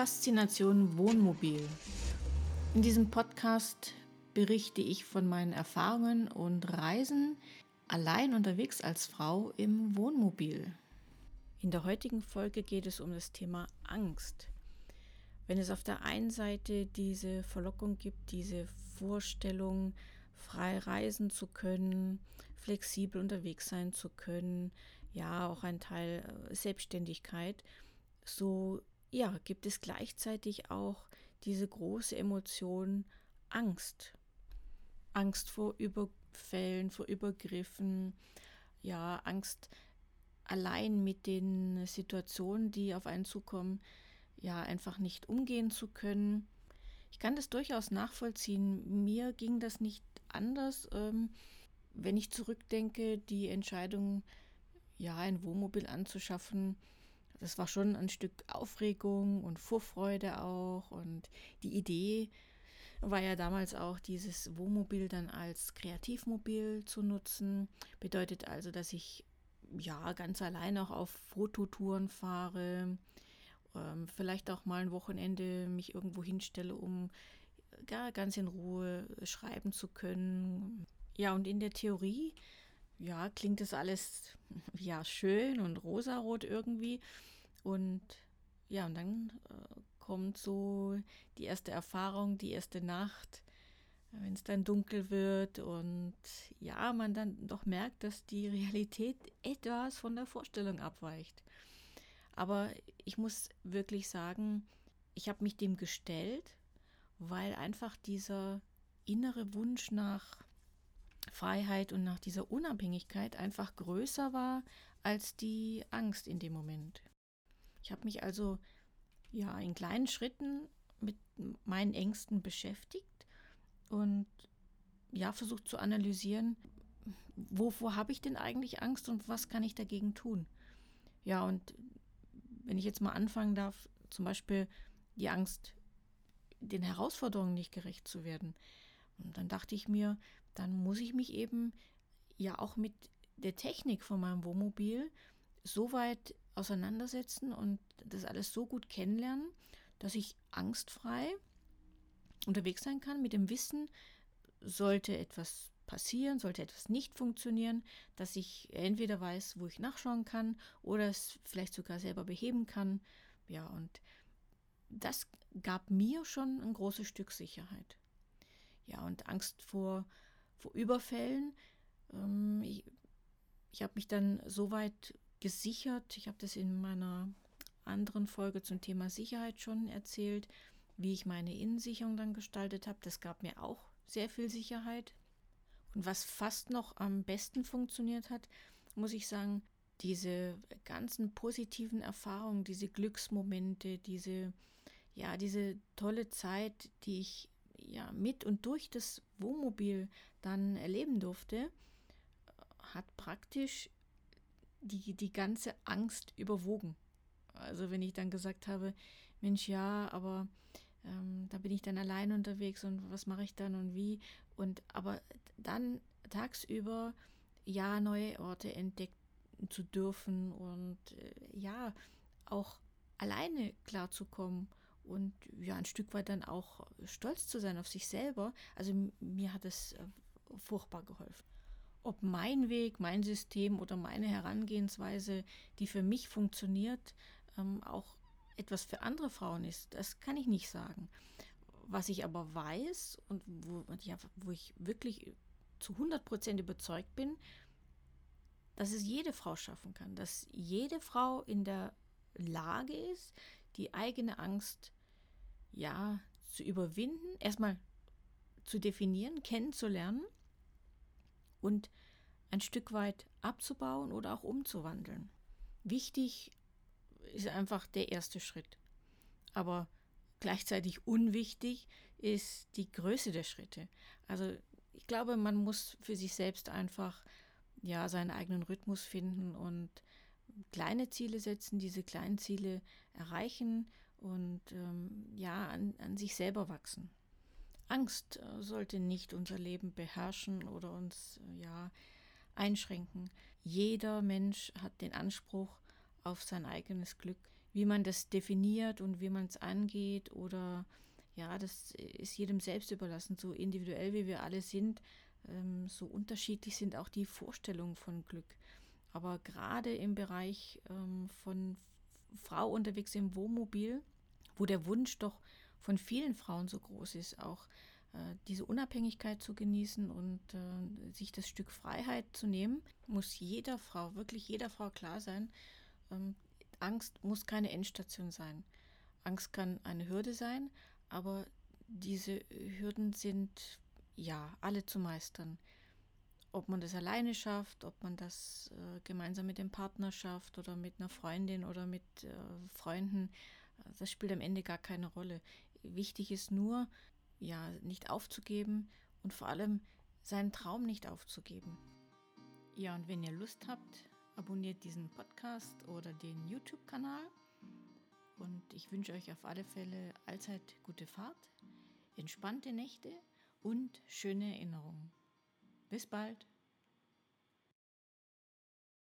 Faszination Wohnmobil. In diesem Podcast berichte ich von meinen Erfahrungen und Reisen allein unterwegs als Frau im Wohnmobil. In der heutigen Folge geht es um das Thema Angst. Wenn es auf der einen Seite diese Verlockung gibt, diese Vorstellung, frei reisen zu können, flexibel unterwegs sein zu können, ja, auch ein Teil äh, Selbstständigkeit, so ja, gibt es gleichzeitig auch diese große Emotion Angst. Angst vor Überfällen, vor Übergriffen, ja, Angst allein mit den Situationen, die auf einen zukommen, ja, einfach nicht umgehen zu können. Ich kann das durchaus nachvollziehen. Mir ging das nicht anders. Ähm, wenn ich zurückdenke, die Entscheidung, ja, ein Wohnmobil anzuschaffen, das war schon ein Stück Aufregung und Vorfreude auch. Und die Idee war ja damals auch, dieses Wohnmobil dann als Kreativmobil zu nutzen. Bedeutet also, dass ich ja ganz allein auch auf Fototouren fahre, ähm, vielleicht auch mal ein Wochenende mich irgendwo hinstelle, um ja, ganz in Ruhe schreiben zu können. Ja, und in der Theorie ja, klingt das alles ja schön und rosarot irgendwie. Und ja, und dann äh, kommt so die erste Erfahrung, die erste Nacht, wenn es dann dunkel wird und ja, man dann doch merkt, dass die Realität etwas von der Vorstellung abweicht. Aber ich muss wirklich sagen, ich habe mich dem gestellt, weil einfach dieser innere Wunsch nach Freiheit und nach dieser Unabhängigkeit einfach größer war als die Angst in dem Moment. Ich habe mich also ja in kleinen Schritten mit meinen Ängsten beschäftigt und ja versucht zu analysieren, wovor habe ich denn eigentlich Angst und was kann ich dagegen tun? Ja, und wenn ich jetzt mal anfangen darf, zum Beispiel die Angst, den Herausforderungen nicht gerecht zu werden. Und dann dachte ich mir, dann muss ich mich eben ja auch mit der Technik von meinem Wohnmobil so weit auseinandersetzen und das alles so gut kennenlernen, dass ich angstfrei unterwegs sein kann mit dem Wissen, sollte etwas passieren, sollte etwas nicht funktionieren, dass ich entweder weiß, wo ich nachschauen kann oder es vielleicht sogar selber beheben kann. Ja, und das gab mir schon ein großes Stück Sicherheit. Ja, und Angst vor, vor Überfällen. Ähm, ich ich habe mich dann so weit gesichert, ich habe das in meiner anderen Folge zum Thema Sicherheit schon erzählt, wie ich meine Innensicherung dann gestaltet habe. Das gab mir auch sehr viel Sicherheit. Und was fast noch am besten funktioniert hat, muss ich sagen, diese ganzen positiven Erfahrungen, diese Glücksmomente, diese, ja, diese tolle Zeit, die ich ja mit und durch das Wohnmobil dann erleben durfte, hat praktisch die, die ganze Angst überwogen. Also wenn ich dann gesagt habe, Mensch, ja, aber ähm, da bin ich dann allein unterwegs und was mache ich dann und wie. Und aber dann tagsüber ja neue Orte entdecken zu dürfen und äh, ja auch alleine klarzukommen und ja ein Stück weit dann auch stolz zu sein auf sich selber. Also mir hat es äh, furchtbar geholfen. Ob mein Weg, mein System oder meine Herangehensweise, die für mich funktioniert, ähm, auch etwas für andere Frauen ist, das kann ich nicht sagen. Was ich aber weiß und wo, ja, wo ich wirklich zu 100 Prozent überzeugt bin, dass es jede Frau schaffen kann, dass jede Frau in der Lage ist, die eigene Angst ja zu überwinden, erstmal zu definieren, kennenzulernen und ein Stück weit abzubauen oder auch umzuwandeln. Wichtig ist einfach der erste Schritt. Aber gleichzeitig unwichtig ist die Größe der Schritte. Also ich glaube, man muss für sich selbst einfach ja seinen eigenen Rhythmus finden und kleine Ziele setzen, diese kleinen Ziele erreichen und ähm, ja an, an sich selber wachsen. Angst äh, sollte nicht unser Leben beherrschen oder uns äh, ja einschränken. Jeder Mensch hat den Anspruch, auf sein eigenes Glück. wie man das definiert und wie man es angeht oder ja, das ist jedem selbst überlassen, so individuell wie wir alle sind, ähm, so unterschiedlich sind auch die Vorstellungen von Glück. Aber gerade im Bereich ähm, von Frau unterwegs im Wohnmobil, wo der Wunsch doch von vielen Frauen so groß ist, auch äh, diese Unabhängigkeit zu genießen und äh, sich das Stück Freiheit zu nehmen, muss jeder Frau, wirklich jeder Frau klar sein, ähm, Angst muss keine Endstation sein. Angst kann eine Hürde sein, aber diese Hürden sind ja alle zu meistern. Ob man das alleine schafft, ob man das äh, gemeinsam mit dem Partner schafft oder mit einer Freundin oder mit äh, Freunden, äh, das spielt am Ende gar keine Rolle. Wichtig ist nur, ja, nicht aufzugeben und vor allem seinen Traum nicht aufzugeben. Ja, und wenn ihr Lust habt, abonniert diesen Podcast oder den YouTube-Kanal. Und ich wünsche euch auf alle Fälle allzeit gute Fahrt, entspannte Nächte und schöne Erinnerungen. Bis bald!